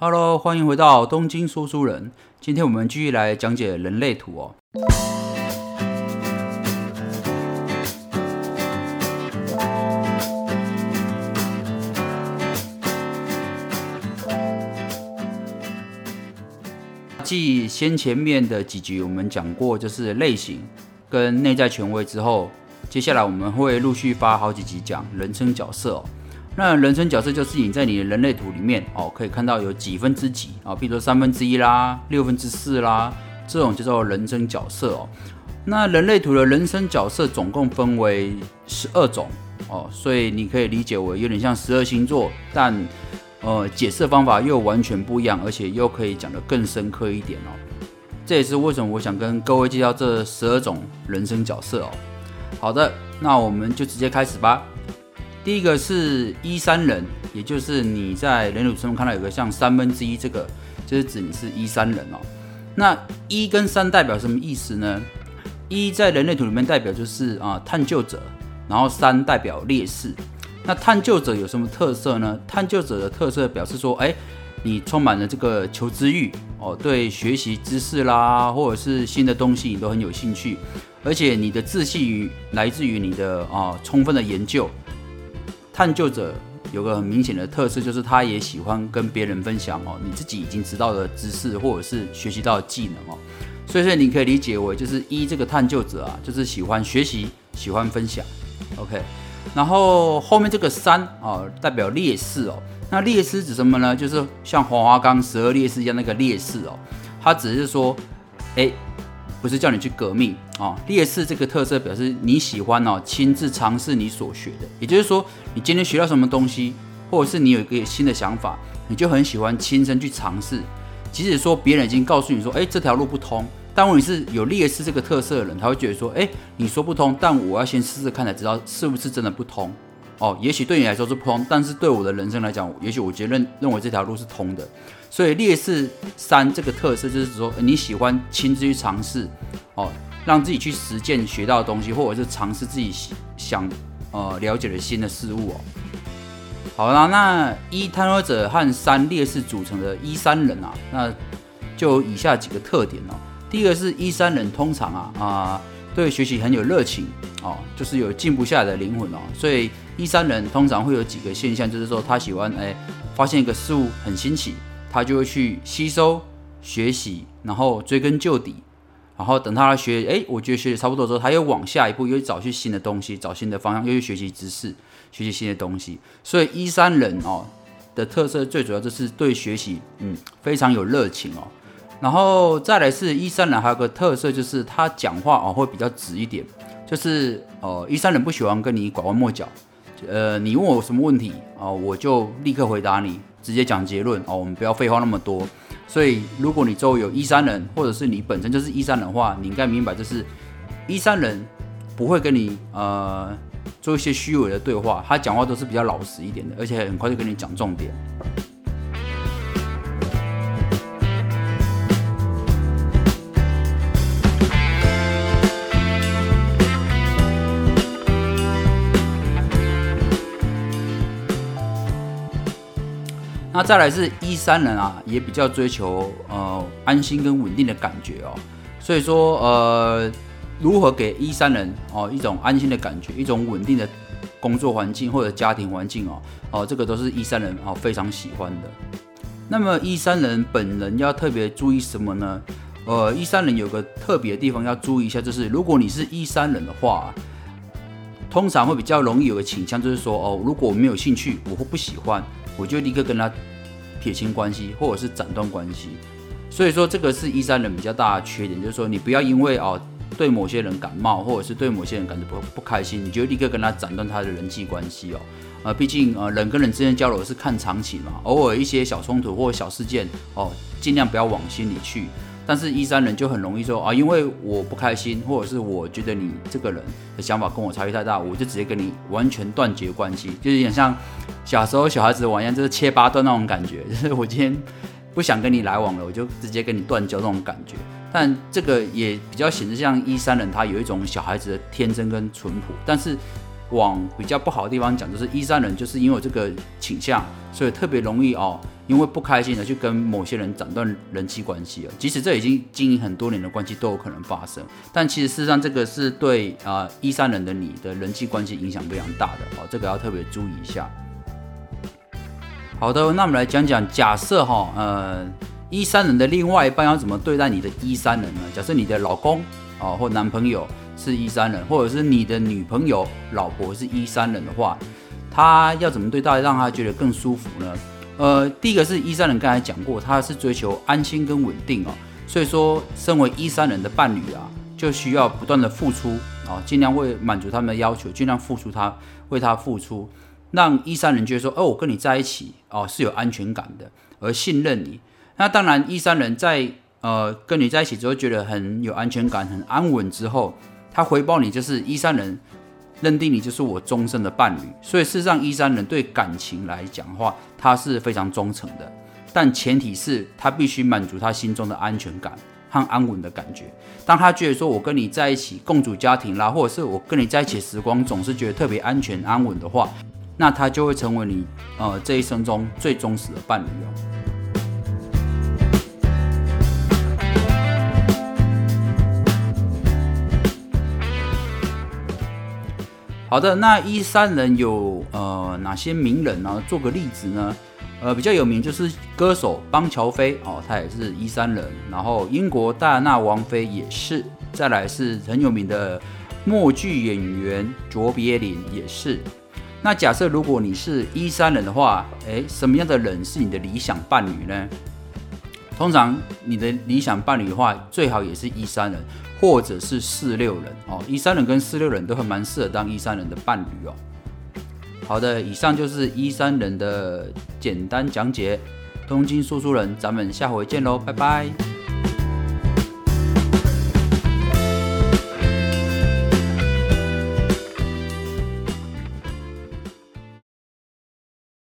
Hello，欢迎回到东京说书人。今天我们继续来讲解人类图哦。继先前面的几集我们讲过，就是类型跟内在权威之后，接下来我们会陆续发好几集讲人生角色哦。那人生角色就是你在你的人类图里面哦，可以看到有几分之几啊，比如说三分之一啦、六分之四啦，这种叫做人生角色哦。那人类图的人生角色总共分为十二种哦，所以你可以理解为有点像十二星座，但呃解释方法又完全不一样，而且又可以讲得更深刻一点哦。这也是为什么我想跟各位介绍这十二种人生角色哦。好的，那我们就直接开始吧。第一个是一三人，也就是你在人乳图上面看到有个像三分之一，这个就是指你是一三人哦。那一跟三代表什么意思呢？一在人类图里面代表就是啊探究者，然后三代表烈士。那探究者有什么特色呢？探究者的特色表示说，哎，你充满了这个求知欲哦，对学习知识啦，或者是新的东西你都很有兴趣，而且你的自信于来自于你的啊充分的研究。探究者有个很明显的特色，就是他也喜欢跟别人分享哦，你自己已经知道的知识或者是学习到的技能哦，所以说你可以理解为就是一这个探究者啊，就是喜欢学习，喜欢分享，OK。然后后面这个三啊，代表烈士哦，那烈士指什么呢？就是像黄花岗十二烈士一样那个烈士哦，他只是说，哎。不是叫你去革命啊！烈士这个特色表示你喜欢哦，亲自尝试你所学的。也就是说，你今天学到什么东西，或者是你有一个新的想法，你就很喜欢亲身去尝试。即使说别人已经告诉你说，哎，这条路不通，但问题是有烈士这个特色的人，他会觉得说，哎，你说不通，但我要先试试看才知道是不是真的不通。哦，也许对你来说是不通，但是对我的人生来讲，也许我觉得认认为这条路是通的。所以劣势三这个特色就是说，你喜欢亲自去尝试，哦，让自己去实践学到的东西，或者是尝试自己想呃了解的新的事物哦。好啦，那一探索者和三劣势组成的一三人啊，那就以下几个特点哦。第一个是一三人通常啊啊对学习很有热情哦，就是有静不下来的灵魂哦。所以一三人通常会有几个现象，就是说他喜欢哎发现一个事物很新奇。他就会去吸收、学习，然后追根究底，然后等他学，哎，我觉得学的差不多之后，他又往下一步，又找去新的东西，找新的方向，又去学习知识，学习新的东西。所以一三人哦的特色最主要就是对学习，嗯，非常有热情哦。然后再来是一三人还有个特色就是他讲话哦会比较直一点，就是呃一三人不喜欢跟你拐弯抹角，呃，你问我什么问题啊，我就立刻回答你。直接讲结论哦，我们不要废话那么多。所以，如果你周围有一三人，或者是你本身就是一三人的话，你应该明白，就是一三人不会跟你呃做一些虚伪的对话，他讲话都是比较老实一点的，而且很快就跟你讲重点。那再来是一三人啊，也比较追求呃安心跟稳定的感觉哦，所以说呃如何给一三人哦一种安心的感觉，一种稳定的工作环境或者家庭环境哦哦这个都是一三人哦非常喜欢的。那么一三人本人要特别注意什么呢？呃一三人有个特别的地方要注意一下，就是如果你是一三人的话，通常会比较容易有个倾向，就是说哦如果我没有兴趣，我会不喜欢。我就立刻跟他撇清关系，或者是斩断关系。所以说，这个是一三人比较大的缺点，就是说你不要因为哦对某些人感冒，或者是对某些人感觉不不开心，你就立刻跟他斩断他的人际关系哦。呃，毕竟呃人跟人之间交流是看长期嘛，偶尔一些小冲突或小事件哦，尽量不要往心里去。但是，一三人就很容易说啊，因为我不开心，或者是我觉得你这个人的想法跟我差异太大，我就直接跟你完全断绝关系，就有点像小时候小孩子玩一样，就是切八段那种感觉。就是我今天不想跟你来往了，我就直接跟你断交那种感觉。但这个也比较显示像一三人，他有一种小孩子的天真跟淳朴。但是往比较不好的地方讲，就是一三人就是因为这个倾向，所以特别容易哦。因为不开心的去跟某些人斩断人际关系了。即使这已经经营很多年的关系都有可能发生，但其实事实上这个是对啊一三人的你的人际关系影响非常大的哦，这个要特别注意一下。好的，那我们来讲讲，假设哈呃一三人的另外一半要怎么对待你的一三人呢？假设你的老公哦或男朋友是一三人，或者是你的女朋友老婆是一三人的话。他要怎么对待，让他觉得更舒服呢？呃，第一个是一三人刚才讲过，他是追求安心跟稳定哦，所以说身为一三人的伴侣啊，就需要不断的付出啊，尽量会满足他们的要求，尽量付出他为他付出，让一三人觉得说，哦，我跟你在一起哦是有安全感的，而信任你。那当然，一三人在呃跟你在一起之后，觉得很有安全感、很安稳之后，他回报你就是一三人。认定你就是我终身的伴侣，所以事实上，一三人对感情来讲的话，他是非常忠诚的。但前提是他必须满足他心中的安全感和安稳的感觉。当他觉得说我跟你在一起共组家庭啦，或者是我跟你在一起时光总是觉得特别安全安稳的话，那他就会成为你呃这一生中最忠实的伴侣哦。好的，那一三人有呃哪些名人呢？做个例子呢？呃，比较有名就是歌手邦乔飞哦，他也是一三人。然后英国戴安娜王妃也是。再来是很有名的默剧演员卓别林也是。那假设如果你是一三人的话，诶，什么样的人是你的理想伴侣呢？通常你的理想伴侣的话，最好也是一三人。或者是四六人哦，一三人跟四六人都很蛮适合当一三人的伴侣哦。好的，以上就是一三人的简单讲解。东京说书人，咱们下回见喽，拜拜。